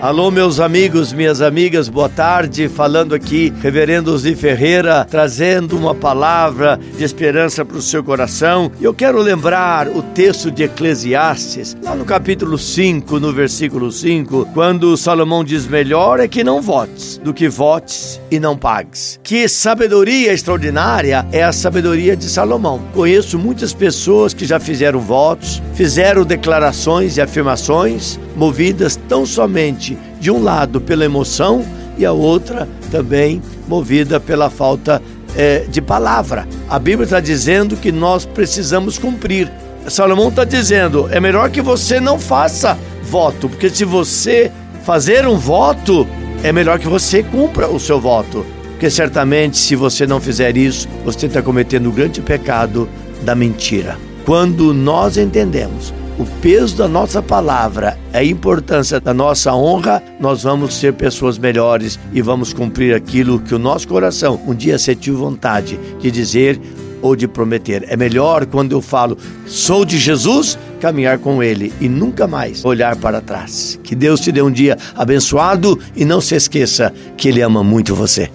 Alô, meus amigos, minhas amigas, boa tarde. Falando aqui, Reverendo Zi Ferreira, trazendo uma palavra de esperança para o seu coração. Eu quero lembrar o texto de Eclesiastes, lá no capítulo 5, no versículo 5, quando Salomão diz: Melhor é que não votes do que votes e não pagues. Que sabedoria extraordinária é a sabedoria de Salomão. Conheço muitas pessoas que já fizeram votos, fizeram declarações e afirmações movidas tão somente de um lado pela emoção e a outra também movida pela falta é, de palavra. A Bíblia está dizendo que nós precisamos cumprir. Salomão está dizendo: é melhor que você não faça voto, porque se você fazer um voto, é melhor que você cumpra o seu voto. Porque certamente, se você não fizer isso, você está cometendo o grande pecado da mentira. Quando nós entendemos o peso da nossa palavra, a importância da nossa honra, nós vamos ser pessoas melhores e vamos cumprir aquilo que o nosso coração um dia sentiu vontade de dizer ou de prometer. É melhor quando eu falo sou de Jesus, caminhar com Ele e nunca mais olhar para trás. Que Deus te dê um dia abençoado e não se esqueça que Ele ama muito você.